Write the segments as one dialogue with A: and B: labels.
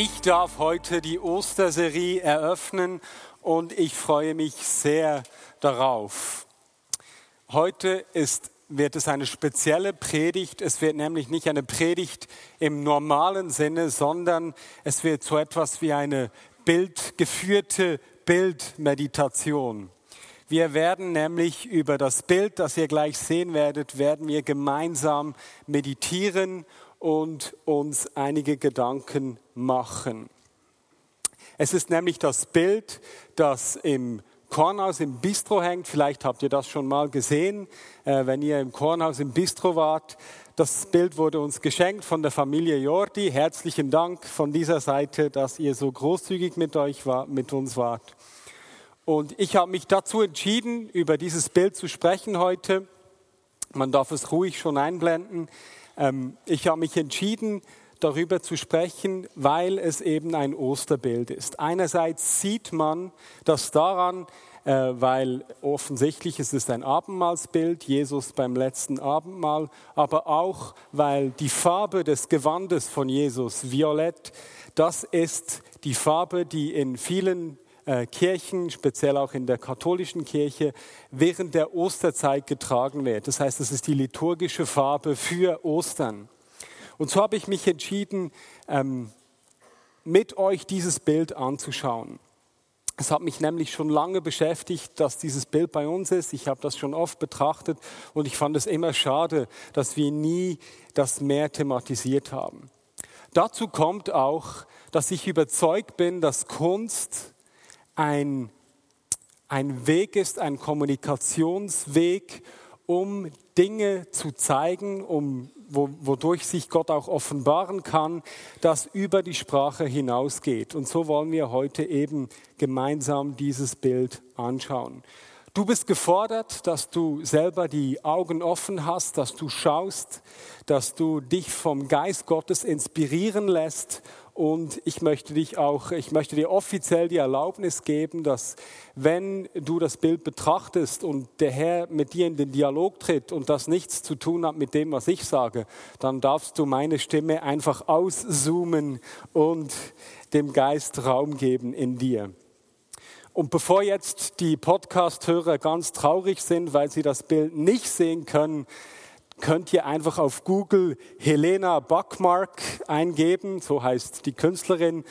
A: Ich darf heute die Osterserie eröffnen und ich freue mich sehr darauf. Heute ist, wird es eine spezielle Predigt. Es wird nämlich nicht eine Predigt im normalen Sinne, sondern es wird so etwas wie eine bildgeführte Bildmeditation. Wir werden nämlich über das Bild, das ihr gleich sehen werdet, werden wir gemeinsam meditieren und uns einige Gedanken machen. Es ist nämlich das Bild, das im Kornhaus im Bistro hängt. Vielleicht habt ihr das schon mal gesehen, äh, wenn ihr im Kornhaus im Bistro wart. Das Bild wurde uns geschenkt von der Familie Jordi. Herzlichen Dank von dieser Seite, dass ihr so großzügig mit, euch war, mit uns wart. Und ich habe mich dazu entschieden, über dieses Bild zu sprechen heute. Man darf es ruhig schon einblenden. Ähm, ich habe mich entschieden, darüber zu sprechen, weil es eben ein Osterbild ist. Einerseits sieht man das daran, äh, weil offensichtlich ist es ein Abendmahlsbild, Jesus beim letzten Abendmahl, aber auch, weil die Farbe des Gewandes von Jesus, violett, das ist die Farbe, die in vielen äh, Kirchen, speziell auch in der katholischen Kirche, während der Osterzeit getragen wird. Das heißt, es ist die liturgische Farbe für Ostern. Und so habe ich mich entschieden, ähm, mit euch dieses Bild anzuschauen. Es hat mich nämlich schon lange beschäftigt, dass dieses Bild bei uns ist. Ich habe das schon oft betrachtet und ich fand es immer schade, dass wir nie das mehr thematisiert haben. Dazu kommt auch, dass ich überzeugt bin, dass Kunst ein, ein Weg ist, ein Kommunikationsweg, um Dinge zu zeigen, um wo, wodurch sich Gott auch offenbaren kann, das über die Sprache hinausgeht. Und so wollen wir heute eben gemeinsam dieses Bild anschauen. Du bist gefordert, dass du selber die Augen offen hast, dass du schaust, dass du dich vom Geist Gottes inspirieren lässt und ich möchte dich auch, ich möchte dir offiziell die Erlaubnis geben, dass wenn du das Bild betrachtest und der Herr mit dir in den Dialog tritt und das nichts zu tun hat mit dem, was ich sage, dann darfst du meine Stimme einfach auszoomen und dem Geist Raum geben in dir. Und bevor jetzt die Podcast-Hörer ganz traurig sind, weil sie das Bild nicht sehen können, könnt ihr einfach auf Google Helena Buckmark eingeben, so heißt die Künstlerin,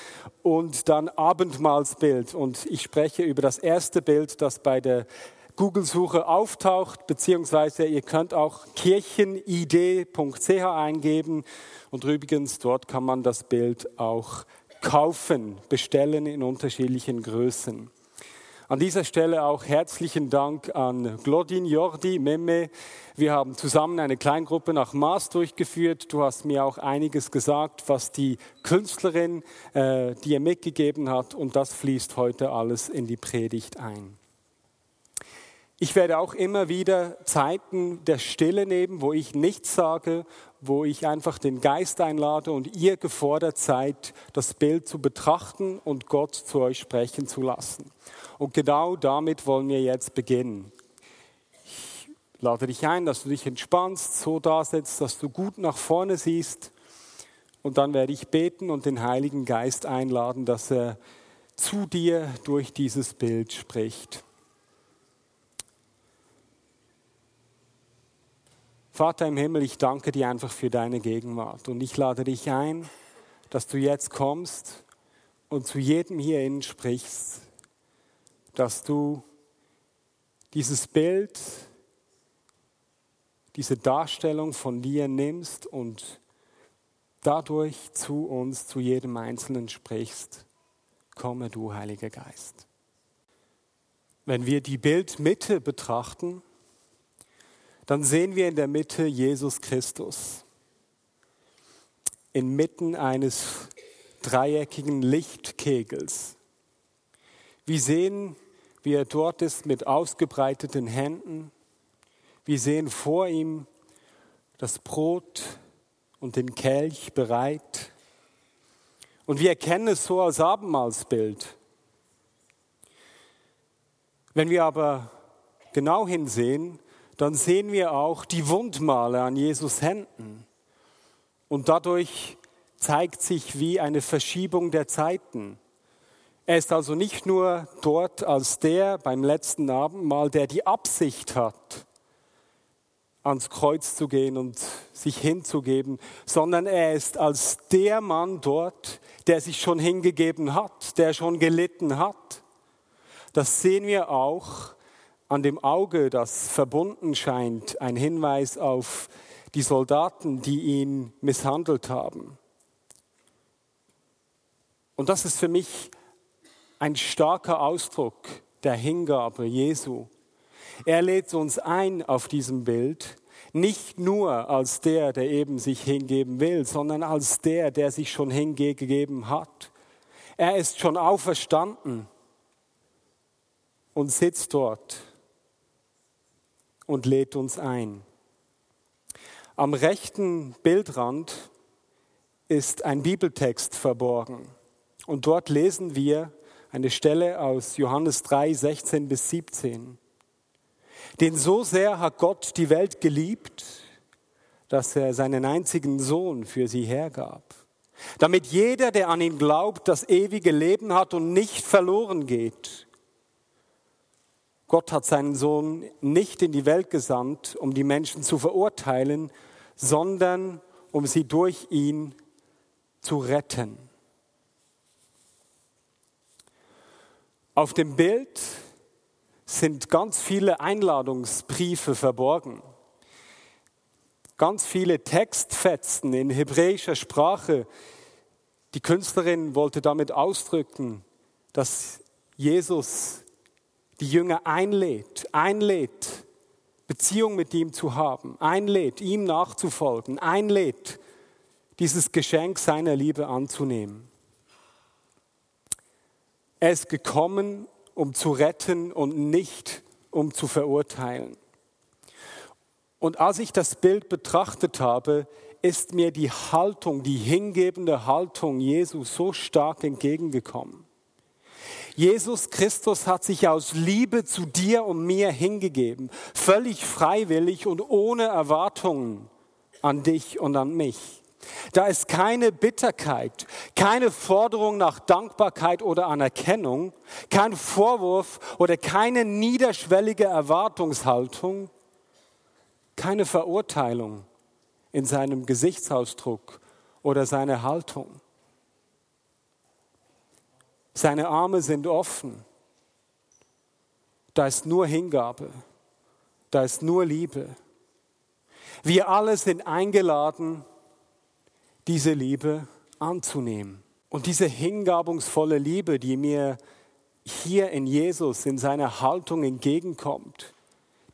A: und dann Abendmahlsbild. Und ich spreche über das erste Bild, das bei der Google-Suche auftaucht, beziehungsweise ihr könnt auch kirchenid.ch eingeben. Und übrigens, dort kann man das Bild auch kaufen, bestellen in unterschiedlichen Größen. An dieser Stelle auch herzlichen Dank an Glodin, Jordi, Memme. Wir haben zusammen eine Kleingruppe nach Maß durchgeführt. Du hast mir auch einiges gesagt, was die Künstlerin äh, dir mitgegeben hat und das fließt heute alles in die Predigt ein. Ich werde auch immer wieder Zeiten der Stille nehmen, wo ich nichts sage, wo ich einfach den Geist einlade und ihr gefordert seid, das Bild zu betrachten und Gott zu euch sprechen zu lassen. Und genau damit wollen wir jetzt beginnen. Ich lade dich ein, dass du dich entspannst, so da sitzt, dass du gut nach vorne siehst. Und dann werde ich beten und den Heiligen Geist einladen, dass er zu dir durch dieses Bild spricht. Vater im Himmel, ich danke dir einfach für deine Gegenwart und ich lade dich ein, dass du jetzt kommst und zu jedem hier innen sprichst, dass du dieses Bild, diese Darstellung von dir nimmst und dadurch zu uns, zu jedem Einzelnen sprichst. Komme du, Heiliger Geist. Wenn wir die Bildmitte betrachten, dann sehen wir in der Mitte Jesus Christus. Inmitten eines dreieckigen Lichtkegels. Wir sehen, wie er dort ist mit ausgebreiteten Händen. Wir sehen vor ihm das Brot und den Kelch bereit. Und wir erkennen es so als Abendmahlsbild. Wenn wir aber genau hinsehen, dann sehen wir auch die Wundmale an Jesus Händen. Und dadurch zeigt sich wie eine Verschiebung der Zeiten. Er ist also nicht nur dort als der beim letzten Abendmahl, der die Absicht hat, ans Kreuz zu gehen und sich hinzugeben, sondern er ist als der Mann dort, der sich schon hingegeben hat, der schon gelitten hat. Das sehen wir auch an dem Auge, das verbunden scheint, ein Hinweis auf die Soldaten, die ihn misshandelt haben. Und das ist für mich ein starker Ausdruck der Hingabe Jesu. Er lädt uns ein auf diesem Bild, nicht nur als der, der eben sich hingeben will, sondern als der, der sich schon hingegeben hat. Er ist schon auferstanden und sitzt dort und lädt uns ein. Am rechten Bildrand ist ein Bibeltext verborgen. Und dort lesen wir eine Stelle aus Johannes 3, 16 bis 17. Denn so sehr hat Gott die Welt geliebt, dass er seinen einzigen Sohn für sie hergab, damit jeder, der an ihn glaubt, das ewige Leben hat und nicht verloren geht. Gott hat seinen Sohn nicht in die Welt gesandt, um die Menschen zu verurteilen, sondern um sie durch ihn zu retten. Auf dem Bild sind ganz viele Einladungsbriefe verborgen. Ganz viele Textfetzen in hebräischer Sprache. Die Künstlerin wollte damit ausdrücken, dass Jesus die Jünger einlädt, einlädt, Beziehung mit ihm zu haben, einlädt, ihm nachzufolgen, einlädt, dieses Geschenk seiner Liebe anzunehmen. Er ist gekommen, um zu retten und nicht um zu verurteilen. Und als ich das Bild betrachtet habe, ist mir die Haltung, die hingebende Haltung Jesu so stark entgegengekommen. Jesus Christus hat sich aus Liebe zu dir und mir hingegeben, völlig freiwillig und ohne Erwartungen an dich und an mich. Da ist keine Bitterkeit, keine Forderung nach Dankbarkeit oder Anerkennung, kein Vorwurf oder keine niederschwellige Erwartungshaltung, keine Verurteilung in seinem Gesichtsausdruck oder seiner Haltung. Seine Arme sind offen. Da ist nur Hingabe. Da ist nur Liebe. Wir alle sind eingeladen, diese Liebe anzunehmen. Und diese hingabungsvolle Liebe, die mir hier in Jesus, in seiner Haltung entgegenkommt,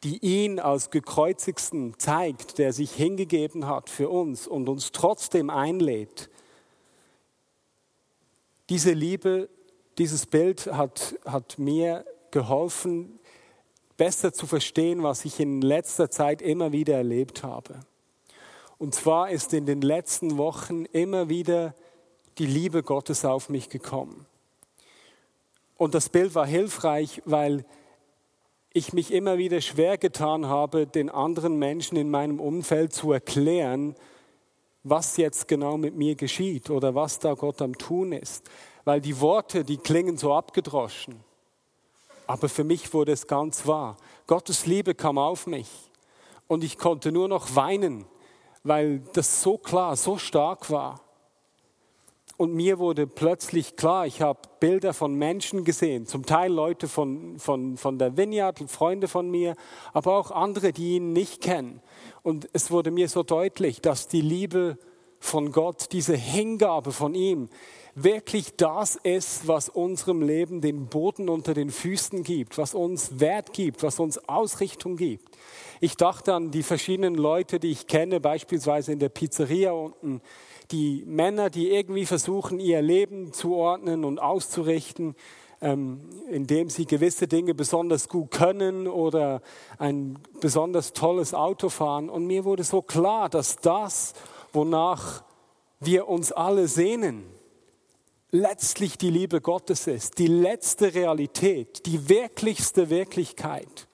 A: die ihn als gekreuzigsten zeigt, der sich hingegeben hat für uns und uns trotzdem einlädt. Diese Liebe, dieses Bild hat, hat mir geholfen, besser zu verstehen, was ich in letzter Zeit immer wieder erlebt habe. Und zwar ist in den letzten Wochen immer wieder die Liebe Gottes auf mich gekommen. Und das Bild war hilfreich, weil ich mich immer wieder schwer getan habe, den anderen Menschen in meinem Umfeld zu erklären, was jetzt genau mit mir geschieht oder was da Gott am Tun ist. Weil die Worte, die klingen so abgedroschen. Aber für mich wurde es ganz wahr. Gottes Liebe kam auf mich und ich konnte nur noch weinen weil das so klar, so stark war. Und mir wurde plötzlich klar, ich habe Bilder von Menschen gesehen, zum Teil Leute von, von, von der Vineyard, Freunde von mir, aber auch andere, die ihn nicht kennen. Und es wurde mir so deutlich, dass die Liebe von Gott, diese Hingabe von ihm, wirklich das ist, was unserem Leben den Boden unter den Füßen gibt, was uns Wert gibt, was uns Ausrichtung gibt. Ich dachte an die verschiedenen Leute, die ich kenne, beispielsweise in der Pizzeria unten, die Männer, die irgendwie versuchen, ihr Leben zu ordnen und auszurichten, ähm, indem sie gewisse Dinge besonders gut können oder ein besonders tolles Auto fahren. Und mir wurde so klar, dass das, wonach wir uns alle sehnen, letztlich die Liebe Gottes ist, die letzte Realität, die wirklichste Wirklichkeit.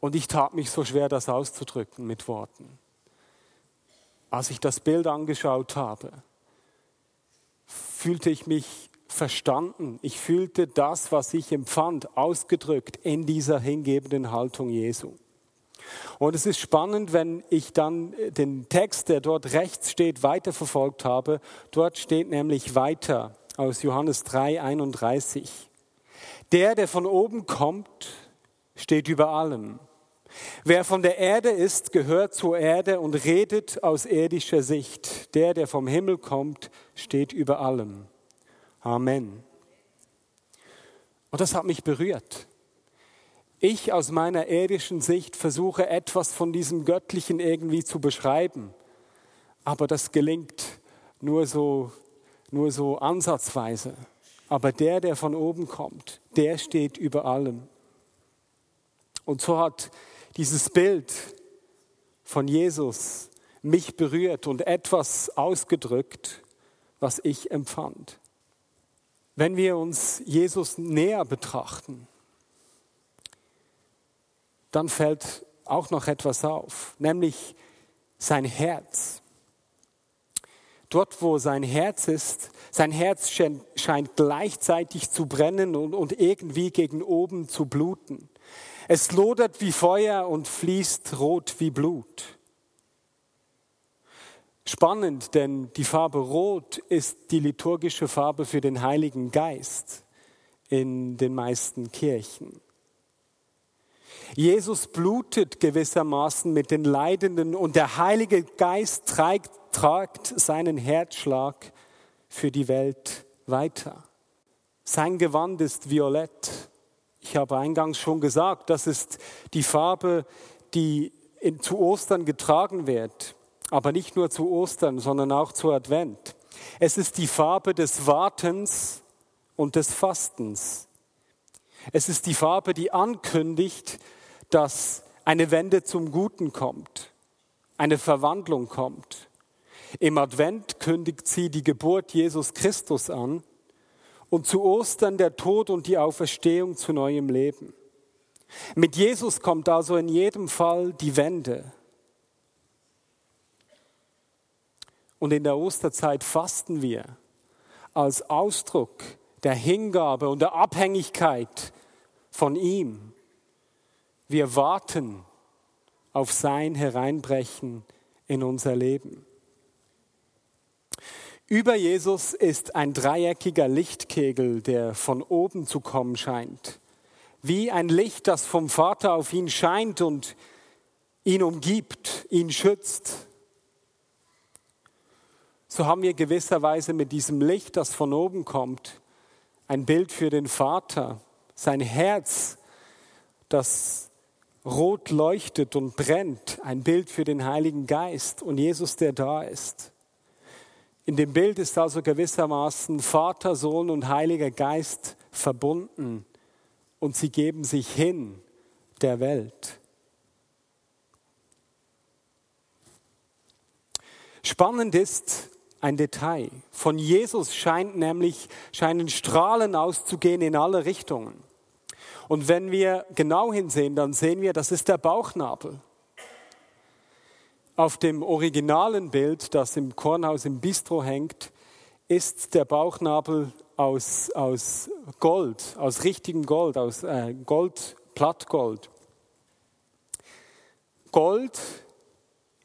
A: Und ich tat mich so schwer, das auszudrücken mit Worten. Als ich das Bild angeschaut habe, fühlte ich mich verstanden. Ich fühlte das, was ich empfand, ausgedrückt in dieser hingebenden Haltung Jesu. Und es ist spannend, wenn ich dann den Text, der dort rechts steht, weiterverfolgt habe. Dort steht nämlich weiter aus Johannes 3, 31. Der, der von oben kommt, steht über allem. Wer von der Erde ist, gehört zur Erde und redet aus irdischer Sicht. Der, der vom Himmel kommt, steht über allem. Amen. Und das hat mich berührt. Ich aus meiner irdischen Sicht versuche etwas von diesem Göttlichen irgendwie zu beschreiben, aber das gelingt nur so, nur so ansatzweise. Aber der, der von oben kommt, der steht über allem. Und so hat dieses Bild von Jesus mich berührt und etwas ausgedrückt, was ich empfand. Wenn wir uns Jesus näher betrachten, dann fällt auch noch etwas auf, nämlich sein Herz. Dort, wo sein Herz ist, sein Herz scheint gleichzeitig zu brennen und, irgendwie gegen oben zu bluten. Es lodert wie Feuer und fließt rot wie Blut. Spannend, denn die Farbe Rot ist die liturgische Farbe für den Heiligen Geist in den meisten Kirchen. Jesus blutet gewissermaßen mit den Leidenden und der Heilige Geist trägt, tragt seinen Herzschlag für die Welt weiter. Sein Gewand ist violett ich habe eingangs schon gesagt, das ist die Farbe, die in, zu Ostern getragen wird. Aber nicht nur zu Ostern, sondern auch zu Advent. Es ist die Farbe des Wartens und des Fastens. Es ist die Farbe, die ankündigt, dass eine Wende zum Guten kommt, eine Verwandlung kommt. Im Advent kündigt sie die Geburt Jesus Christus an und zu Ostern der Tod und die Auferstehung zu neuem Leben. Mit Jesus kommt also in jedem Fall die Wende. Und in der Osterzeit fasten wir als Ausdruck der Hingabe und der Abhängigkeit von ihm. Wir warten auf sein Hereinbrechen in unser Leben. Über Jesus ist ein dreieckiger Lichtkegel, der von oben zu kommen scheint. Wie ein Licht, das vom Vater auf ihn scheint und ihn umgibt, ihn schützt. So haben wir gewisserweise mit diesem Licht, das von oben kommt, ein Bild für den Vater, sein Herz, das rot leuchtet und brennt, ein Bild für den Heiligen Geist und Jesus, der da ist. In dem Bild ist also gewissermaßen Vater, Sohn und Heiliger Geist verbunden und sie geben sich hin der Welt. Spannend ist ein Detail. Von Jesus scheint nämlich, scheinen Strahlen auszugehen in alle Richtungen. Und wenn wir genau hinsehen, dann sehen wir, das ist der Bauchnabel. Auf dem originalen Bild, das im Kornhaus im Bistro hängt, ist der Bauchnabel aus, aus Gold, aus richtigem Gold, aus äh, Gold, Plattgold. Gold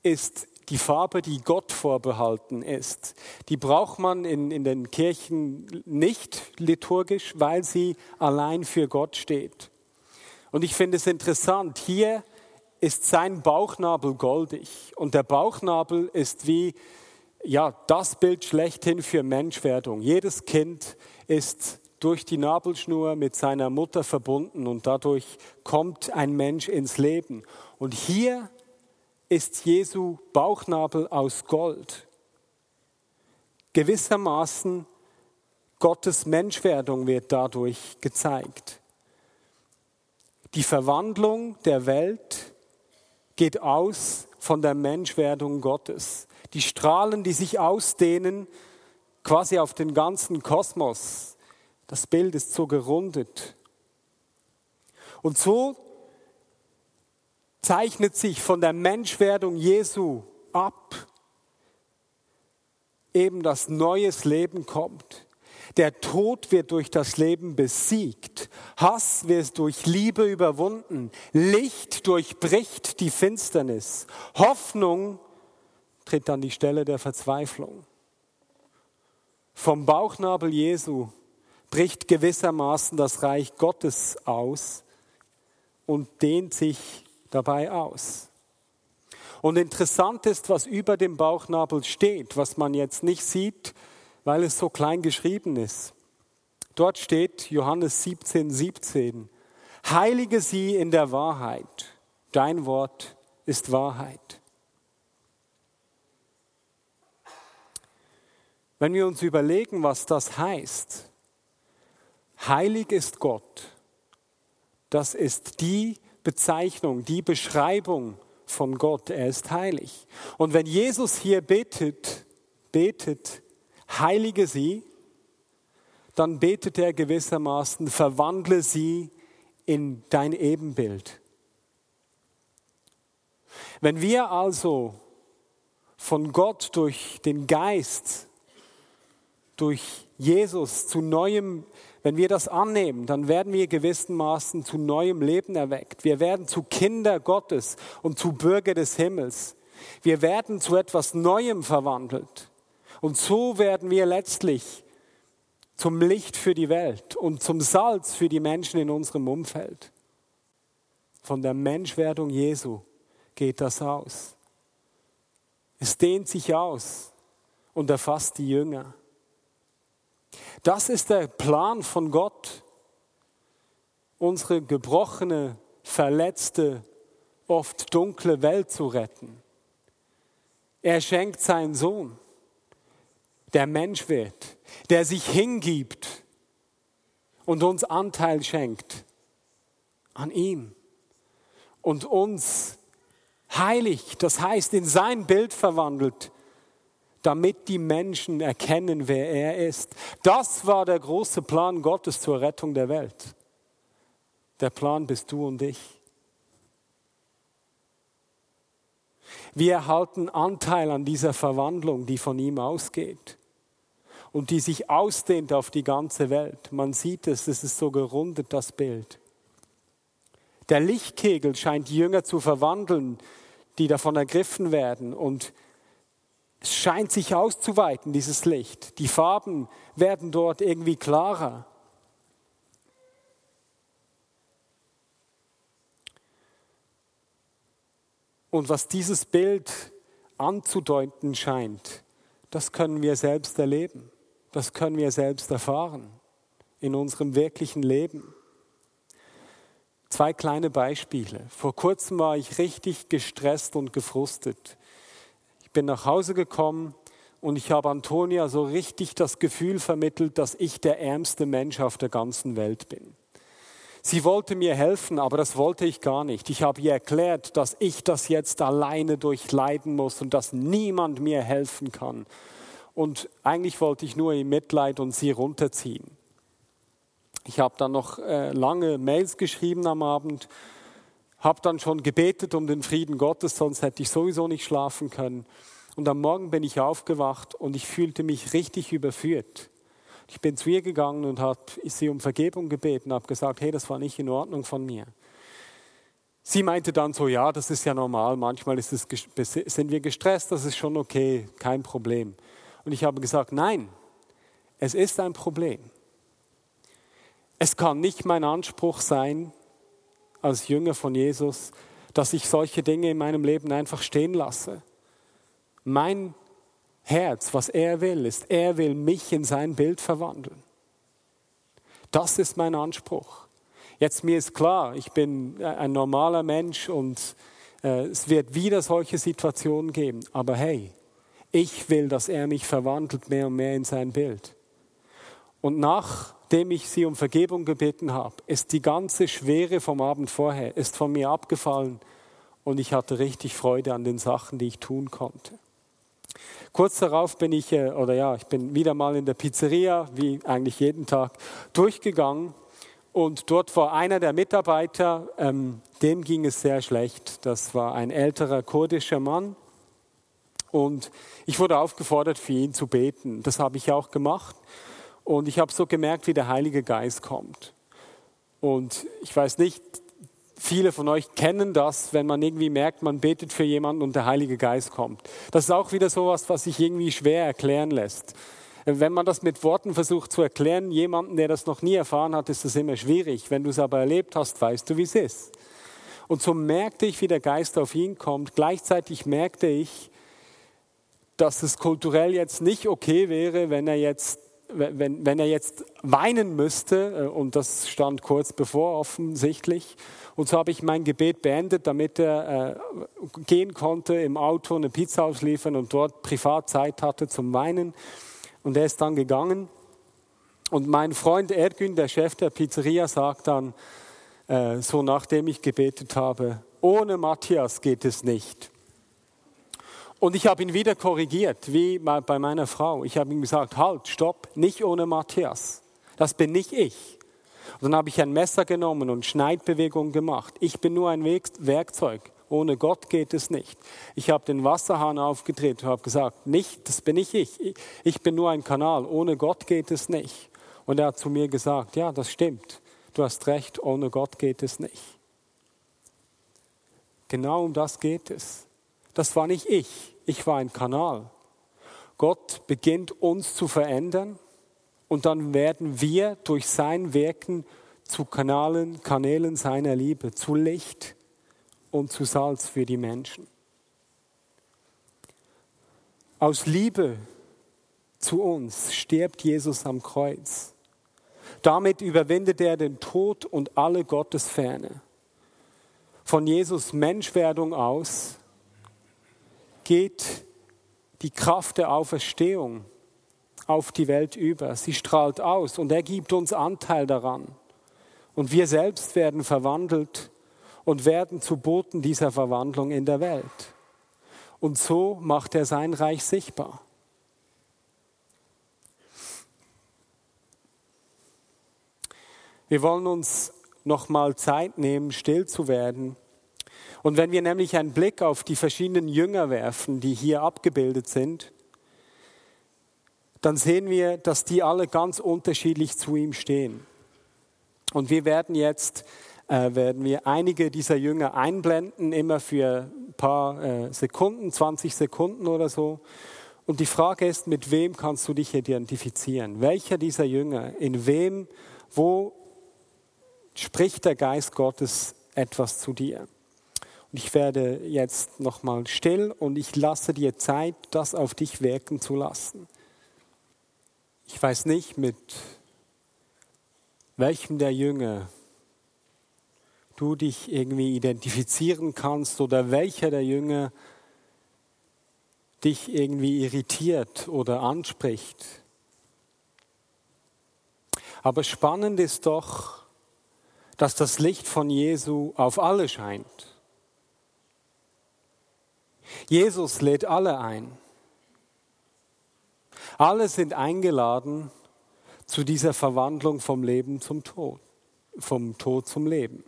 A: ist die Farbe, die Gott vorbehalten ist. Die braucht man in, in den Kirchen nicht liturgisch, weil sie allein für Gott steht. Und ich finde es interessant, hier ist sein Bauchnabel goldig. Und der Bauchnabel ist wie ja, das Bild schlechthin für Menschwerdung. Jedes Kind ist durch die Nabelschnur mit seiner Mutter verbunden und dadurch kommt ein Mensch ins Leben. Und hier ist Jesu Bauchnabel aus Gold. Gewissermaßen Gottes Menschwerdung wird dadurch gezeigt. Die Verwandlung der Welt geht aus von der Menschwerdung Gottes. Die Strahlen, die sich ausdehnen, quasi auf den ganzen Kosmos. Das Bild ist so gerundet. Und so zeichnet sich von der Menschwerdung Jesu ab, eben das neues Leben kommt. Der Tod wird durch das Leben besiegt. Hass wird durch Liebe überwunden. Licht durchbricht die Finsternis. Hoffnung tritt an die Stelle der Verzweiflung. Vom Bauchnabel Jesu bricht gewissermaßen das Reich Gottes aus und dehnt sich dabei aus. Und interessant ist, was über dem Bauchnabel steht, was man jetzt nicht sieht, weil es so klein geschrieben ist. Dort steht Johannes 17, 17. Heilige sie in der Wahrheit. Dein Wort ist Wahrheit. Wenn wir uns überlegen, was das heißt, heilig ist Gott, das ist die Bezeichnung, die Beschreibung von Gott, er ist heilig. Und wenn Jesus hier betet, betet, heilige sie, dann betet er gewissermaßen, verwandle sie in dein Ebenbild. Wenn wir also von Gott durch den Geist, durch Jesus zu neuem, wenn wir das annehmen, dann werden wir gewissermaßen zu neuem Leben erweckt. Wir werden zu Kinder Gottes und zu Bürger des Himmels. Wir werden zu etwas Neuem verwandelt. Und so werden wir letztlich zum Licht für die Welt und zum Salz für die Menschen in unserem Umfeld. Von der Menschwerdung Jesu geht das aus. Es dehnt sich aus und erfasst die Jünger. Das ist der Plan von Gott, unsere gebrochene, verletzte, oft dunkle Welt zu retten. Er schenkt seinen Sohn der Mensch wird, der sich hingibt und uns Anteil schenkt an ihm und uns heilig, das heißt in sein Bild verwandelt, damit die Menschen erkennen, wer er ist. Das war der große Plan Gottes zur Rettung der Welt. Der Plan bist du und ich. Wir erhalten Anteil an dieser Verwandlung, die von ihm ausgeht und die sich ausdehnt auf die ganze Welt. Man sieht es, es ist so gerundet, das Bild. Der Lichtkegel scheint Jünger zu verwandeln, die davon ergriffen werden und es scheint sich auszuweiten, dieses Licht. Die Farben werden dort irgendwie klarer. Und was dieses Bild anzudeuten scheint, das können wir selbst erleben. Das können wir selbst erfahren in unserem wirklichen Leben. Zwei kleine Beispiele. Vor kurzem war ich richtig gestresst und gefrustet. Ich bin nach Hause gekommen und ich habe Antonia so richtig das Gefühl vermittelt, dass ich der ärmste Mensch auf der ganzen Welt bin. Sie wollte mir helfen, aber das wollte ich gar nicht. Ich habe ihr erklärt, dass ich das jetzt alleine durchleiden muss und dass niemand mir helfen kann und eigentlich wollte ich nur im Mitleid und sie runterziehen. Ich habe dann noch äh, lange Mails geschrieben am Abend, habe dann schon gebetet um den Frieden Gottes, sonst hätte ich sowieso nicht schlafen können. Und am Morgen bin ich aufgewacht und ich fühlte mich richtig überführt. Ich bin zu ihr gegangen und habe sie um Vergebung gebeten, habe gesagt, hey, das war nicht in Ordnung von mir. Sie meinte dann so, ja, das ist ja normal, manchmal es, sind wir gestresst, das ist schon okay, kein Problem. Und ich habe gesagt, nein, es ist ein Problem. Es kann nicht mein Anspruch sein, als Jünger von Jesus, dass ich solche Dinge in meinem Leben einfach stehen lasse. Mein Herz, was er will, ist, er will mich in sein Bild verwandeln. Das ist mein Anspruch. Jetzt mir ist klar, ich bin ein normaler Mensch und Äh, es wird wieder solche Situationen geben. Aber hey, ich will, dass er mich verwandelt mehr und mehr in sein Bild. Und nachdem ich sie um Vergebung gebeten habe, ist die ganze Schwere vom Abend vorher, ist von mir abgefallen und ich hatte richtig Freude an den Sachen, die ich tun konnte. Kurz darauf bin ich, äh, oder ja, ich bin wieder mal in der Pizzeria, wie eigentlich jeden Tag, durchgegangen und dort war einer der Mitarbeiter, ähm, dem ging es sehr schlecht. Das war ein älterer kurdischer Mann. Und ich wurde aufgefordert, für ihn zu beten. Das habe ich auch gemacht. Und ich habe so gemerkt, wie der Heilige Geist kommt. Und ich weiß nicht, viele von euch kennen das, wenn man irgendwie merkt, man betet für jemanden und der Heilige Geist kommt. Das ist auch wieder sowas, was sich irgendwie schwer erklären lässt. Wenn man das mit Worten versucht zu erklären, jemanden, der das noch nie erfahren hat, ist das immer schwierig. Wenn du es aber erlebt hast, weißt du, wie es ist. Und so merkte ich, wie der Geist auf ihn kommt. Gleichzeitig merkte ich, dass es kulturell jetzt nicht okay wäre, wenn er jetzt, wenn, wenn er jetzt weinen müsste. Äh, und das stand kurz bevor offensichtlich. Und so habe ich mein Gebet beendet, damit er äh, gehen konnte, im Auto eine Pizza ausliefern und dort privat Zeit hatte zum Weinen. Und er ist dann gegangen. Und mein Freund Ergün, der Chef der Pizzeria, sagt dann, äh, so nachdem ich gebetet habe, ohne Matthias geht es nicht. Und ich habe ihn wieder korrigiert, wie bei meiner Frau. Ich habe ihm gesagt, halt, stopp, nicht ohne Matthias. Das bin nicht ich. Und dann habe ich ein Messer genommen und Schneidbewegungen gemacht. Ich bin nur ein Werkzeug. Ohne Gott geht es nicht. Ich habe den Wasserhahn aufgedreht und habe gesagt, nicht, das bin nicht ich. Ich bin nur ein Kanal. Ohne Gott geht es nicht. Und er hat zu mir gesagt, ja, das stimmt. Du hast recht, ohne Gott geht es nicht. Genau um das geht es. Das war nicht ich. Ich war ein Kanal. Gott beginnt uns zu verändern und dann werden wir durch sein Wirken zu Kanalen, Kanälen seiner Liebe, zu Licht und zu Salz für die Menschen. Aus Liebe zu uns stirbt Jesus am Kreuz. Damit überwindet er den Tod und alle Gottesferne. Von Jesus Menschwerdung aus geht die Kraft der Auferstehung auf die Welt über. Sie strahlt aus und er gibt uns Anteil daran. Und wir selbst werden verwandelt und werden zu Boten dieser Verwandlung in der Welt. Und so macht er sein Reich sichtbar. Wir wollen uns noch mal Zeit nehmen, still zu werden. Und wenn wir nämlich einen Blick auf die verschiedenen Jünger werfen, die hier abgebildet sind, dann sehen wir, dass die alle ganz unterschiedlich zu ihm stehen. Und wir werden jetzt äh, werden wir einige dieser Jünger einblenden, immer für ein paar äh, Sekunden, 20 Sekunden oder so. Und die Frage ist, mit wem kannst du dich identifizieren? Welcher dieser Jünger, in wem, wo spricht der Geist Gottes etwas zu dir? Und ich werde jetzt nochmal still und ich lasse dir Zeit, das auf dich wirken zu lassen. Ich weiß nicht, mit welchem der Jünger du dich irgendwie identifizieren kannst oder welcher der Jünger dich irgendwie irritiert oder anspricht. Aber spannend ist doch, dass das Licht von Jesu auf alle scheint. Jesus lädt alle ein. Alle sind eingeladen zu dieser Verwandlung vom Leben zum Tod, vom Tod zum Leben.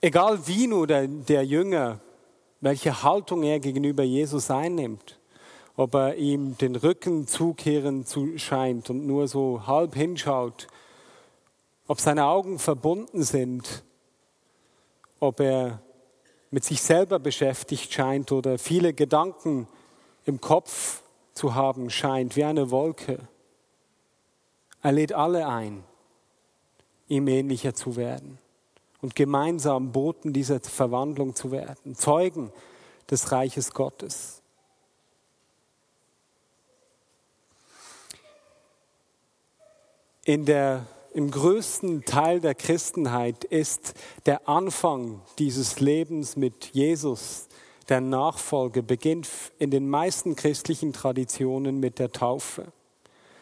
A: Egal wie nur der, der Jünger, welche Haltung er gegenüber Jesus einnimmt, ob er ihm den Rücken zukehren zu scheint und nur so halb hinschaut, ob seine Augen verbunden sind, ob er mit sich selber beschäftigt scheint oder viele Gedanken im Kopf zu haben scheint, wie eine Wolke. Er lädt alle ein, ihm ähnlicher zu werden und gemeinsam Boten dieser Verwandlung zu werden, Zeugen des Reiches Gottes. In der im größten Teil der Christenheit ist der Anfang dieses Lebens mit Jesus, der Nachfolge, beginnt in den meisten christlichen Traditionen mit der Taufe.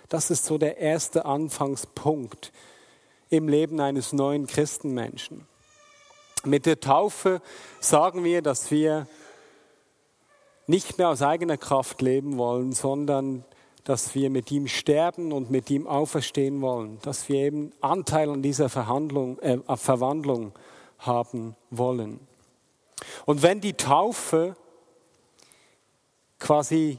A: Das ist so der erste Anfangspunkt im Leben eines neuen Christenmenschen. Mit der Taufe sagen wir, dass wir nicht mehr aus eigener Kraft leben wollen, sondern dass wir mit ihm sterben und mit ihm auferstehen wollen, dass wir eben Anteil an dieser Verhandlung, äh, Verwandlung haben wollen. Und wenn die Taufe quasi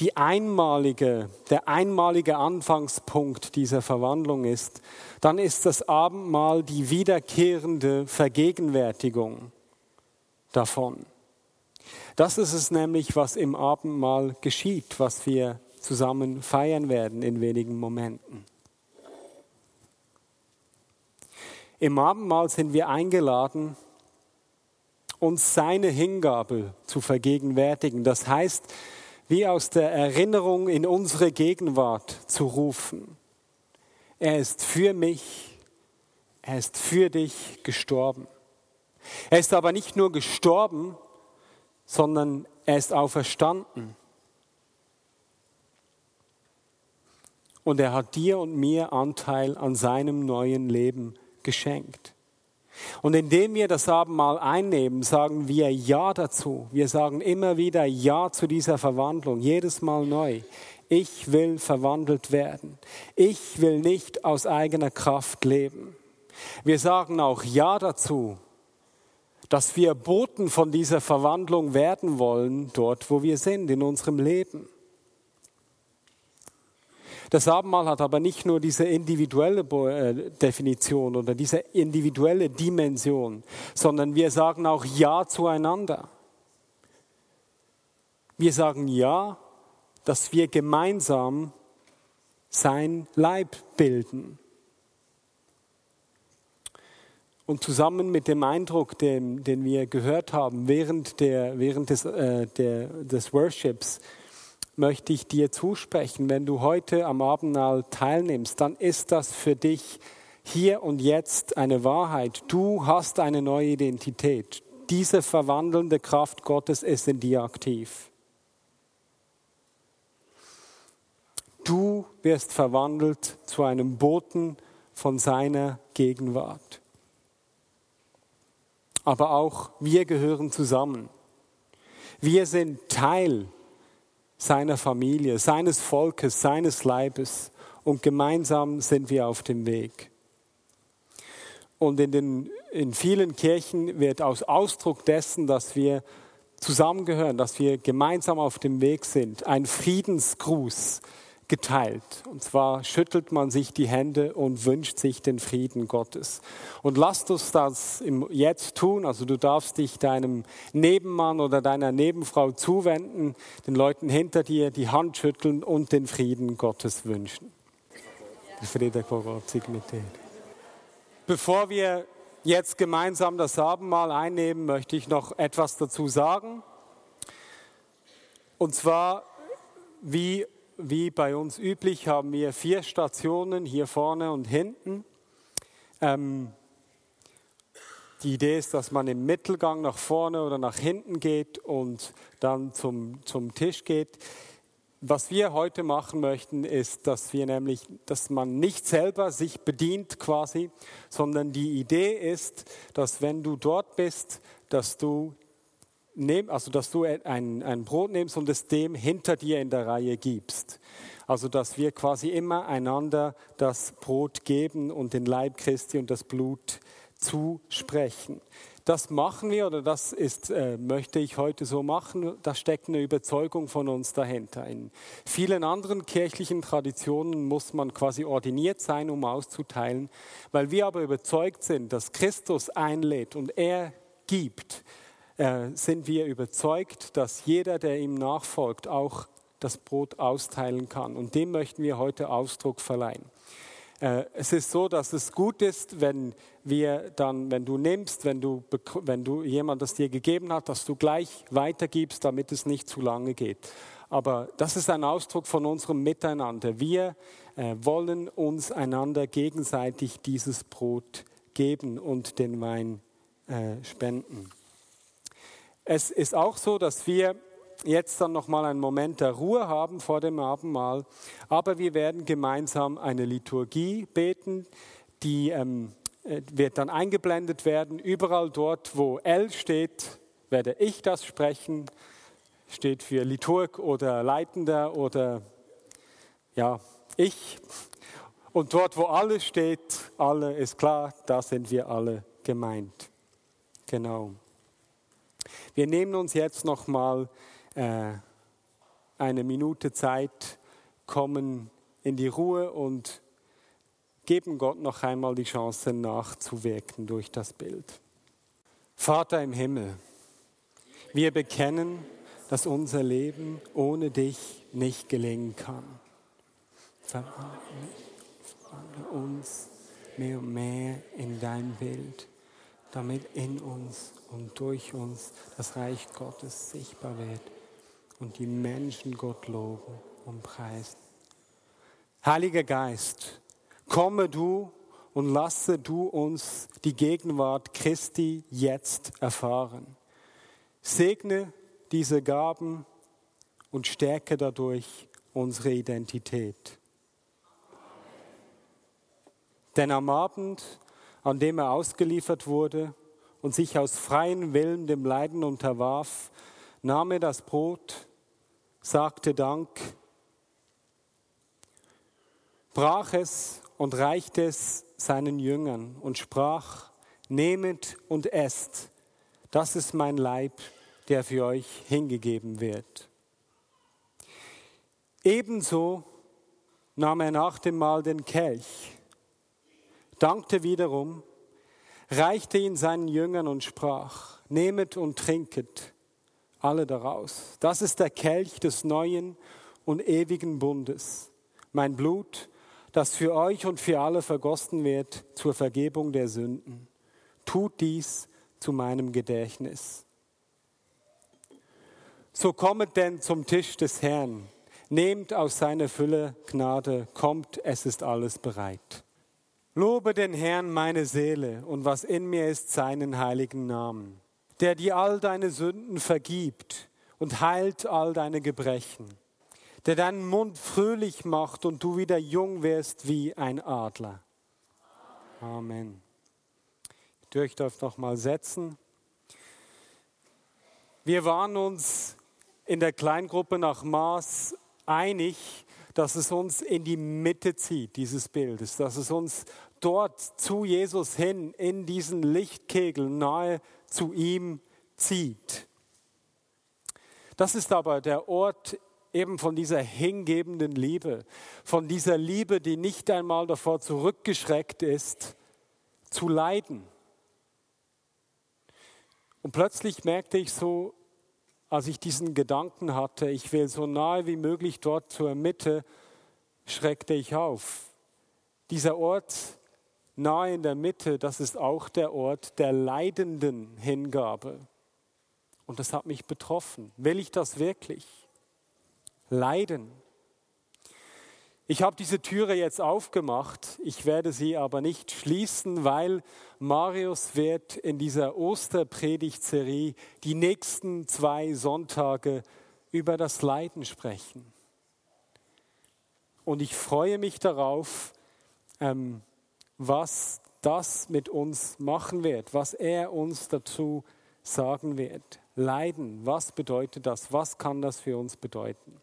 A: die einmalige, der einmalige Anfangspunkt dieser Verwandlung ist, dann ist das Abendmahl die wiederkehrende Vergegenwärtigung davon. Das ist es nämlich, was im Abendmahl geschieht, was wir zusammen feiern werden in wenigen Momenten. Im Abendmahl sind wir eingeladen, uns seine Hingabe zu vergegenwärtigen. Das heißt, wie aus der Erinnerung in unsere Gegenwart zu rufen. Er ist für mich, er ist für dich gestorben. Er ist aber nicht nur gestorben, sondern er ist auferstanden. Und er hat dir und mir Anteil an seinem neuen Leben geschenkt. Und indem wir das Abendmahl einnehmen, sagen wir Ja dazu. Wir sagen immer wieder Ja zu dieser Verwandlung, jedes Mal neu. Ich will verwandelt werden. Ich will nicht aus eigener Kraft leben. Wir sagen auch Ja dazu, dass wir Boten von dieser Verwandlung werden wollen, dort wo wir sind, in unserem Leben. Das Abendmahl hat aber nicht nur diese individuelle äh, Definition oder diese individuelle Dimension, sondern wir sagen auch Ja zueinander. Wir sagen Ja, dass wir gemeinsam sein Leib bilden. Und zusammen mit dem Eindruck, den, den wir gehört haben während, der, während des, äh, der, des Worships, möchte ich dir zusprechen, wenn du heute am Abendmahl teilnimmst, dann ist das für dich hier und jetzt eine Wahrheit. Du hast eine neue Identität. Diese verwandelnde Kraft Gottes ist in dir aktiv. Du wirst verwandelt zu einem Boten von seiner Gegenwart aber auch wir gehören zusammen. Wir sind Teil seiner Familie, seines Volkes, seines Leibes und gemeinsam sind wir auf dem Weg. Und in, den, in vielen Kirchen wird aus Ausdruck dessen, dass wir zusammengehören, dass wir gemeinsam auf dem Weg sind, ein Friedensgruß geteilt. Und zwar schüttelt man sich die Hände und wünscht sich den Frieden Gottes. Und lasst uns das jetzt tun. Also du darfst dich deinem Nebenmann oder deiner Nebenfrau zuwenden, den Leuten hinter dir die Hand schütteln und den Frieden Gottes wünschen. Bevor wir jetzt gemeinsam das Abendmahl einnehmen, möchte ich noch etwas dazu sagen. Und zwar, wie wie bei uns üblich haben wir vier Stationen hier vorne und hinten. Ähm, die Idee ist, dass man im Mittelgang nach vorne oder nach hinten geht und dann zum, zum Tisch geht. Was wir heute machen möchten, ist, dass wir nämlich, dass man nicht selber sich bedient quasi, sondern die Idee ist, dass wenn du dort bist, dass du nehm, also dass du ein, ein Brot nimmst und es dem hinter dir in der Reihe gibst. Also dass wir quasi immer einander das Brot geben und den Leib Christi und das Blut zusprechen. Das machen wir oder das ist, äh, möchte ich heute so machen. Da steckt eine Überzeugung von uns dahinter. In vielen anderen kirchlichen Traditionen muss man quasi ordiniert sein, um auszuteilen. Weil wir aber überzeugt sind, dass Christus einlädt und er gibt, äh, sind wir überzeugt, dass jeder, der ihm nachfolgt, auch das Brot austeilen kann. Und dem möchten wir heute Ausdruck verleihen. Äh, es ist so, dass es gut ist, wenn wir dann, wenn du nimmst, wenn du, wenn du jemand das dir gegeben hat, dass du gleich weitergibst, damit es nicht zu lange geht. Aber das ist ein Ausdruck von unserem Miteinander. Wir äh, wollen uns einander gegenseitig dieses Brot geben und den Wein spenden. Es ist auch so, dass wir jetzt dann noch mal einen Moment der Ruhe haben vor dem Abendmahl, aber wir werden gemeinsam eine Liturgie beten, die ähm, äh, wird dann eingeblendet werden. Überall dort, wo L steht, werde ich das sprechen. Steht für Liturg oder Leitender oder ja, ich. Und dort, wo alle steht, alle ist klar, da sind wir alle gemeint. Genau. Wir nehmen uns jetzt noch mal äh, eine Minute Zeit, kommen in die Ruhe und geben Gott noch einmal die Chance nachzuwirken durch das Bild. Vater im Himmel, wir bekennen, dass unser Leben ohne dich nicht gelingen kann. Verwandle uns mehr und mehr in dein Bild, damit in uns und durch uns das Reich Gottes sichtbar wird und die Menschen Gott loben und preisen. Heiliger Geist, komme du und lasse du uns die Gegenwart Christi jetzt erfahren. Segne diese Gaben und stärke dadurch unsere Identität. Denn am Abend, an dem er ausgeliefert wurde und sich aus freiem Willen dem Leiden unterwarf, nahm er das Brot, sagte Dank, brach es und reichte es seinen Jüngern und sprach, nehmet und esst, das ist mein Leib, der für euch hingegeben wird. Ebenso nahm er nach dem Mahl den Kelch, dankte wiederum, reichte ihn seinen Jüngern und sprach, nehmet und trinket alle daraus. Das ist der Kelch des neuen und ewigen Bundes, mein Blut, das für euch und für alle vergossen wird zur Vergebung der Sünden. Tut dies zu meinem Gedächtnis. So kommet denn zum Tisch des Herrn, nehmt aus seiner Fülle Gnade, kommt, es ist alles bereit. Lobe den Herrn meine Seele und was in mir ist seinen heiligen Namen, der dir all deine Sünden vergibt und heilt all deine Gebrechen der deinen Mund fröhlich macht und du wieder jung wirst wie ein Adler. Amen. Ich dürfte noch mal setzen. Wir waren uns in der Kleingruppe nach Maß einig, dass es uns in die Mitte zieht, dieses Bildes, dass es uns dort zu Jesus hin, in diesen Lichtkegel nahe zu ihm zieht. Das ist aber der Ort eben von dieser hingebenden Liebe, von dieser Liebe, die nicht einmal davor zurückgeschreckt ist, zu leiden. Und plötzlich merkte ich so, als ich diesen Gedanken hatte, ich will so nahe wie möglich dort zur Mitte, schreckte ich auf. Dieser Ort nahe in der Mitte, das ist auch der Ort der leidenden Hingabe. Und das hat mich betroffen. Will ich das wirklich? leiden. Ich habe diese Türe jetzt aufgemacht, ich werde sie aber nicht schließen, weil Marius wird in dieser Osterpredigtserie die nächsten zwei Sonntage über das Leiden sprechen. Und ich freue mich darauf, ähm, was das mit uns machen wird, was er uns dazu sagen wird. Leiden, was bedeutet das? Was kann das für uns bedeuten?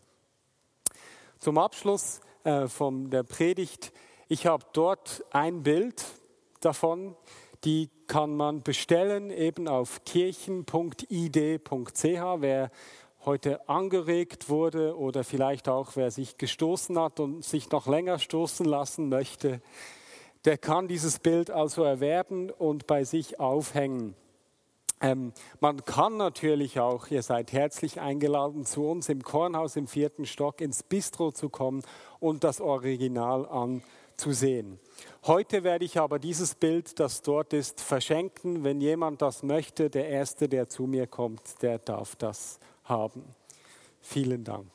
A: Zum Abschluss äh, von der Predigt, ich habe dort ein Bild davon, die kann man bestellen eben auf kirchen.id.ch. Wer heute angeregt wurde oder vielleicht auch wer sich gestoßen hat und sich noch länger stoßen lassen möchte, der kann dieses Bild also erwerben und bei sich aufhängen. Ähm, man kann natürlich auch, ihr seid herzlich eingeladen, zu uns im Kornhaus im vierten Stock ins Bistro zu kommen und das Original anzusehen. Heute werde ich aber dieses Bild, das dort ist, verschenken. Wenn jemand das möchte, der Erste, der zu mir kommt, der darf das haben. Vielen Dank.